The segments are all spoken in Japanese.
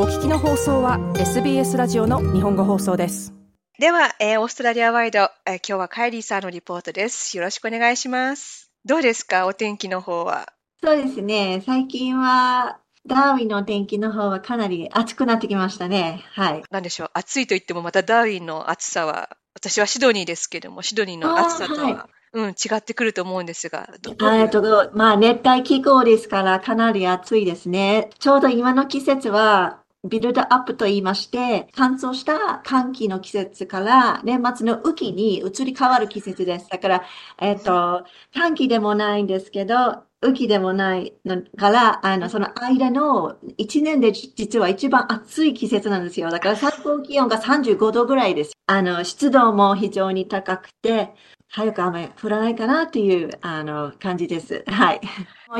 お聞きの放送は SBS ラジオの日本語放送ですでは、えー、オーストラリアワイド、えー、今日はカイリーさんのリポートですよろしくお願いしますどうですか？お天気の方はそうですね最近はダーウィンの天気の方はかなり暑くなってきましたね。はい。なんでしょう？暑いと言ってもまたダーウィンの暑さは、私はシドニーですけども、シドニーの暑さとはうん、違ってくると思うんですが。えっと、まあ、熱帯気候ですから、かなり暑いですね。ちょうど今の季節は、ビルドアップと言いまして、乾燥した寒気の季節から年末の雨季に移り変わる季節です。だから、えっと、寒気でもないんですけど、雨季でもないのから、あの、その間の1年で実は一番暑い季節なんですよ。だから最高気温が35度ぐらいです。あの、湿度も非常に高くて、早く雨降らないかなっていう、あの、感じです。はい。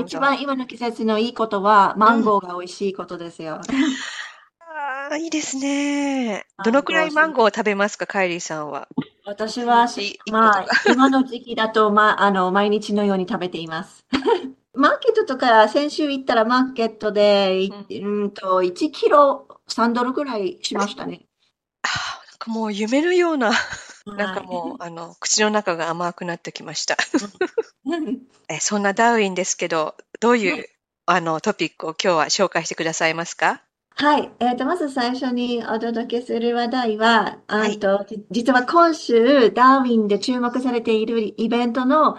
一番今の季節のいいことは、マンゴーが美味しいことですよ。あ あ、いいですね。どのくらいマンゴーを食べますか、カイリーさんは？私は、まあ、今の時期だと、まあ、あの、毎日のように食べています。マーケットとか、先週行ったらマーケットで、うんと、1キロ3ドルぐらいしましたね。あなんかもう夢のような、なんかもう、あの、口の中が甘くなってきました。えそんなダーウィンですけど、どういう、あの、トピックを今日は紹介してくださいますか？はい。えっ、と、まず最初にお届けする話題は、はい、と実は今週、ダーウィンで注目されているイベントの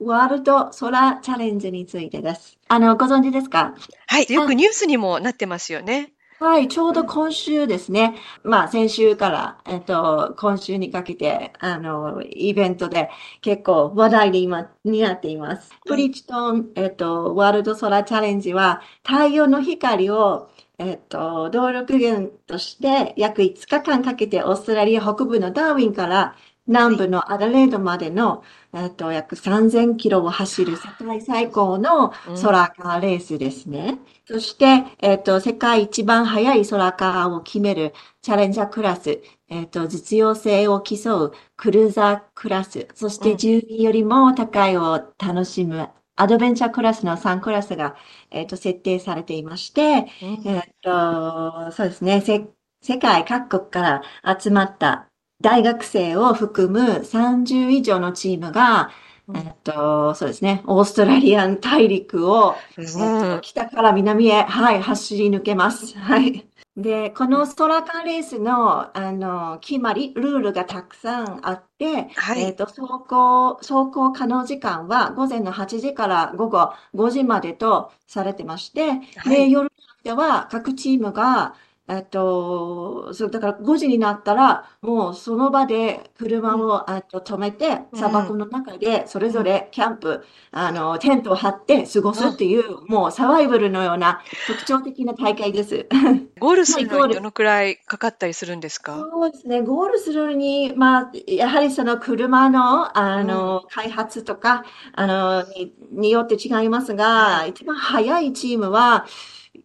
ワールドソラチャレンジについてです。あの、ご存知ですか？はい。よくニュースにもなってますよね。はい、ちょうど今週ですね。まあ、先週から、えっと、今週にかけて、あの、イベントで結構話題で今、になっています。プリチトン、えっと、ワールドソラチャレンジは、太陽の光をえっと、動力源として約5日間かけてオーストラリア北部のダーウィンから南部のアダレードまでの、えっと、約3000キロを走る世界最高のソラカーレースですね。うん、そして、えっと、世界一番速いソラカーを決めるチャレンジャークラス、えっと、実用性を競うクルーザークラス、そして住民よりも高いを楽しむアドベンチャークラスの3クラスが、えっ、ー、と、設定されていまして、うん、えっ、と、そうですね、世界各国から集まった大学生を含む30以上のチームが、えっと、そうですね、オーストラリアン大陸を、えっと、北から南へ、はい、走り抜けます。はい。で、このストラカーレースの、あの、決まり、ルールがたくさんあって、はい、えっ、ー、と、走行、走行可能時間は午前の8時から午後5時までとされてまして、はい、で、夜では各チームが、えっと、そう、だから5時になったら、もうその場で車を、えっと、止めて、砂漠の中でそれぞれキャンプ、あの、テントを張って過ごすっていう、もうサバイバルのような特徴的な大会です。ゴールするのにどのくらいかかったりするんですか？そうですね。ゴールするに、まあ、やはりその車の、あの、開発とか、あの、にによって違いますが、一番早いチームは、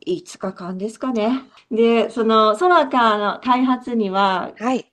5日間ですかね。で、そのソラカーの開発には、はい。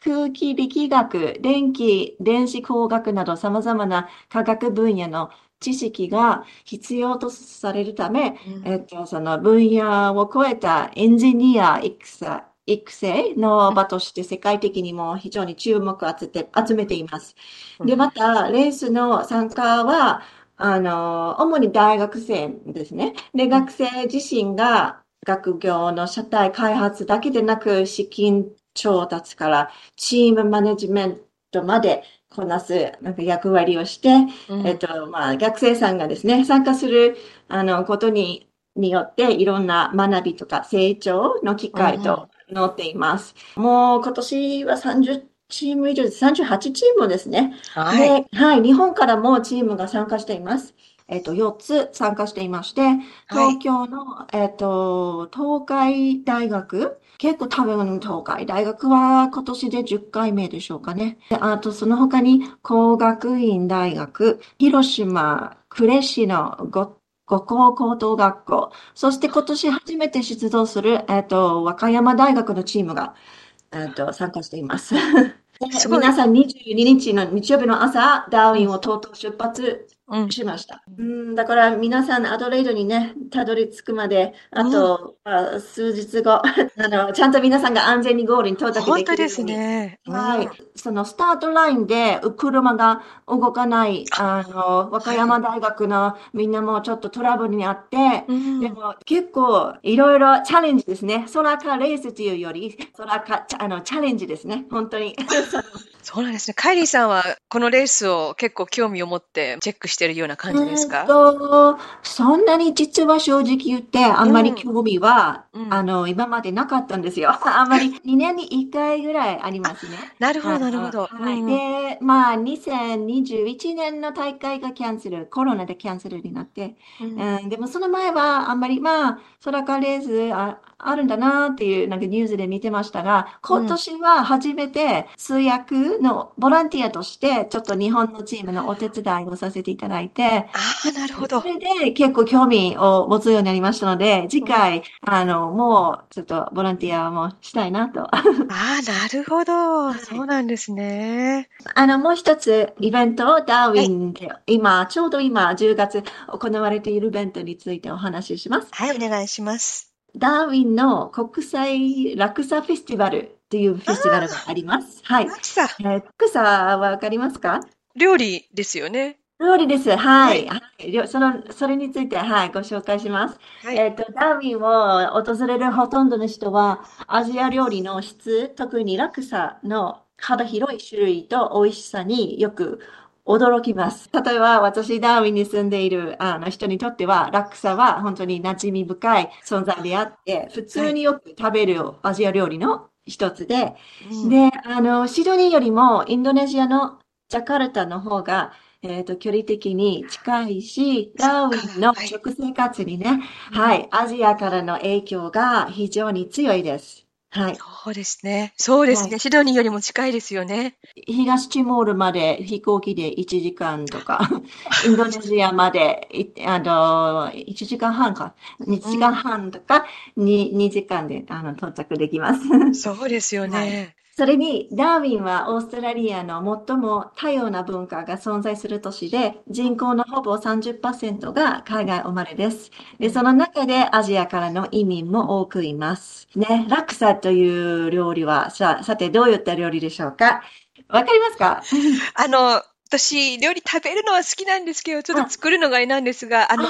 空気力学、電気、電子工学など様々な科学分野の知識が必要とされるため、うん、えっと、その分野を超えたエンジニア育成育成の場として世界的にも非常に注目を集めています。で、また、レースの参加は、あの、主に大学生ですね。で、学生自身が学業の社体開発だけでなく、資金調達からチームマネジメントまでこなすなんか役割をして、うん、えっと、まあ、学生さんがですね、参加する、あの、ことに、によって、いろんな学びとか成長の機会と載っています。うん、もう今年は30チーム以上で38チームですね。はい。で、はい。日本からもチームが参加しています。えっ、と、4つ参加していまして、東京の、はい、えっ、と、東海大学、結構多分東海大学は今年で10回目でしょうかね。あと、その他に工学院大学、広島、呉市の五五校高等学校、そして今年初めて出動する、えっ、と、和歌山大学のチームが、えっと、参加しています。皆さん22日の日曜日の朝、ダーウィンをとうとう出発しました。うん、だから皆さんアドレイドにね、たどり着くまで、あと、うん、数日後、あの、ちゃんと皆さんが安全にゴールに到着できる本当ですね。はい。そのスタートラインで車が動かない、あの、和歌山大学のみんなもちょっとトラブルにあって、でも結構いろいろチャレンジですね。空かレースというより、空か、あの、チャレンジですね。本当に。そうなんですね。カイリーさんはこのレースを結構興味を持ってチェックしてるような感じですか、えー、とそんなに実は正直言ってあんまり興味は、うん、あの今までなかったんですよ。あんまり2年に1回ぐらいありますね。なるほど、なるほど。はい。で、まあ2021年の大会がキャンセル、コロナでキャンセルになって、うん、うん、でもその前はあんまりまあ、ソラカレースああるんだなっていうなんかニュースで見てましたが、今年は初めて通訳のボランティアとして、ちょっと日本のチームのお手伝いをさせていただいて、ああ、なるほど。それで結構興味を持つようになりましたので、次回、あの、もうちょっとボランティアもしたいなと。ああ、なるほど。そうなんですね。あの、もう一つイベント、ダーウィンで、はい、今、ちょうど今、10月行われているイベントについてお話しします。はい、お願いします。ダーウィンの国際落差フェスティバルというフェスティバルがあります。はい。落差。えー、落差はわかりますか？料理ですよね。料理です。はい。はい、その、それについて、はい、ご紹介します。はい、えっ、と、ダーウィンを訪れるほとんどの人は、アジア料理の質、特に落差の幅広い種類と美味しさによく驚きます。例えば、私、ダーウィンに住んでいるあの人にとっては、ラクサは本当に馴染み深い存在であって、普通によく食べるアジア料理の一つで、で、あの、シドニーよりもインドネシアのジャカルタの方が、えっ、ー、と、距離的に近いし、ダーウィンの食生活にね、はい、アジアからの影響が非常に強いです。はい。そうですね。そうですね。はい、シドニーよりも近いですよね。東チモールまで飛行機で1時間とか、インドネシアまで、あの、1時間半か、2時間半とか、うん、2, 2時間であの到着できます。そうですよね。はいそれに、ダーウィンはオーストラリアの最も多様な文化が存在する都市で、人口のほぼ30%が海外生まれです。で、その中でアジアからの移民も多くいます。ね、ラクサという料理は、さ、さてどういった料理でしょうか？わかりますか？あの、私、料理食べるのは好きなんですけど、ちょっと作るのがあれなんですが、あの、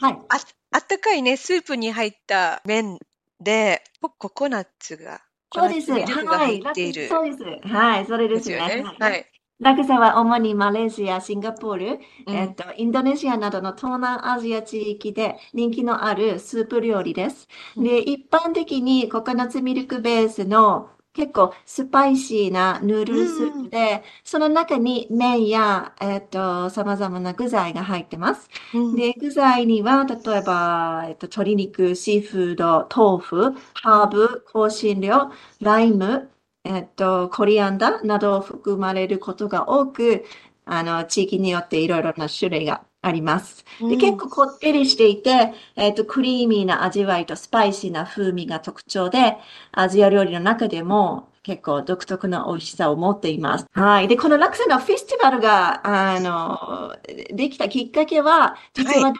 はい、ああったかいね、スープに入った麺で、ココナッツがそうです。はい。そうです。はい。それですね。すねはい。ラクサは主にマレーシア、シンガポール、うん、えっと、インドネシアなどの東南アジア地域で人気のあるスープ料理です。で、一般的にココナッツミルクベースの結構スパイシーなヌードルスープで、うん、その中に麺や、えっ、ー、と、様々な具材が入ってます。うん、で、具材には、例えば、えっ、ー、と、鶏肉、シーフード、豆腐、ハーブ、香辛料、ライム、えっ、ー、と、コリアンダーなどを含まれることが多く、あの、地域によっていろいろな種類があります。で、結構こってりしていて、えっ、ー、と、クリーミーな味わいとスパイシーな風味が特徴で、アジア料理の中でも結構独特な美味しさを持っています。はい。で、このラクサのフェスティバルが、あの、できたきっかけは、実は、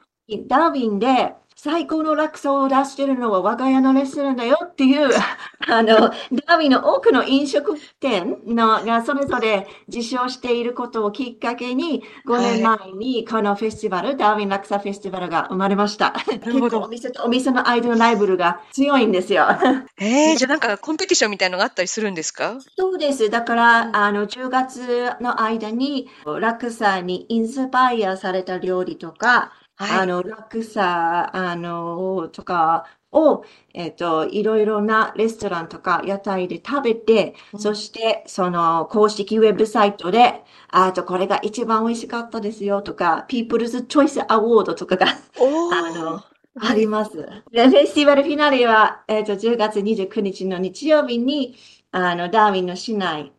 ダーウィンで、最高の落差を出してるのは我が家のレストランだよっていう、あの、ダーウィンの多くの飲食店のがそれぞれ受賞していることをきっかけに、5年前にこのフェスティバル、はい、ダーウィン落差フェスティバルが生まれました。結構お店とお店の間のライブルが強いんですよ。えー、じゃあなんかコンペティションみたいなのがあったりするんですか？そうです。だから、あの、10月の間に、落差にインスパイアされた料理とか、はい。あの、落差、あの、とかを、えっと、いろいろなレストランとか屋台で食べて、うん、そして、その公式ウェブサイトで、あと、これが一番美味しかったですよとか、People's Choice Award とかが、あの、あります。で、フェスティバルフィナーレは、えっと、10月29日の日曜日に、あの、ダーウィンの市内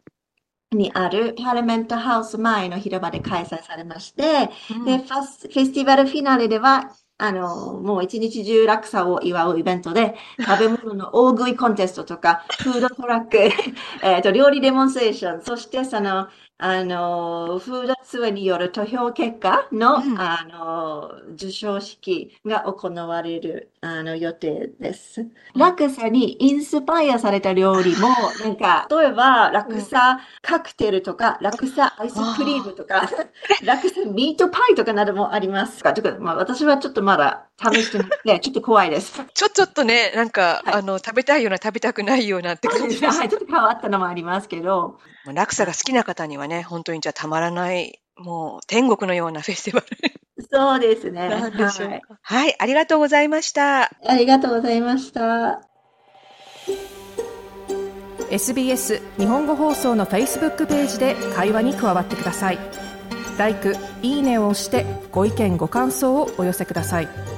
にあるパーラメントハウス前の広場で開催されまして、うん、でファス、フェスティバルフィナーレでは、あの、もう一日中落差を祝うイベントで、食べ物の大食いコンテストとか、フードトラック、えっと、料理デモンストレーション、そしてその、あの、フードツアーによる投票結果の、うん。あの、授賞式が行われる、あの、予定です。落差にインスパイアされた料理も、なんか、例えば、落差カクテルとか、落差アイスクリームとか、落差ミートパイとかなどもありますか？とか、まあ、私はちょっとまだ試してなくて、ちょっと怖いです。ちょ、ちょっとね、なんか、はい。あの、食べたいような、食べたくないようなって感じです。はい、ちょっと変わったのもありますけど、落差が好きな方にはね、本当にじゃあたまらない、もう天国のようなフェスティバルそうですね。なんでしょうはい。か。はい、ありがとうございました。ありがとうございました。SBS 日本語放送の Facebook ページで会話に加わってください。LIKE、いいねを押してご意見ご感想をお寄せください。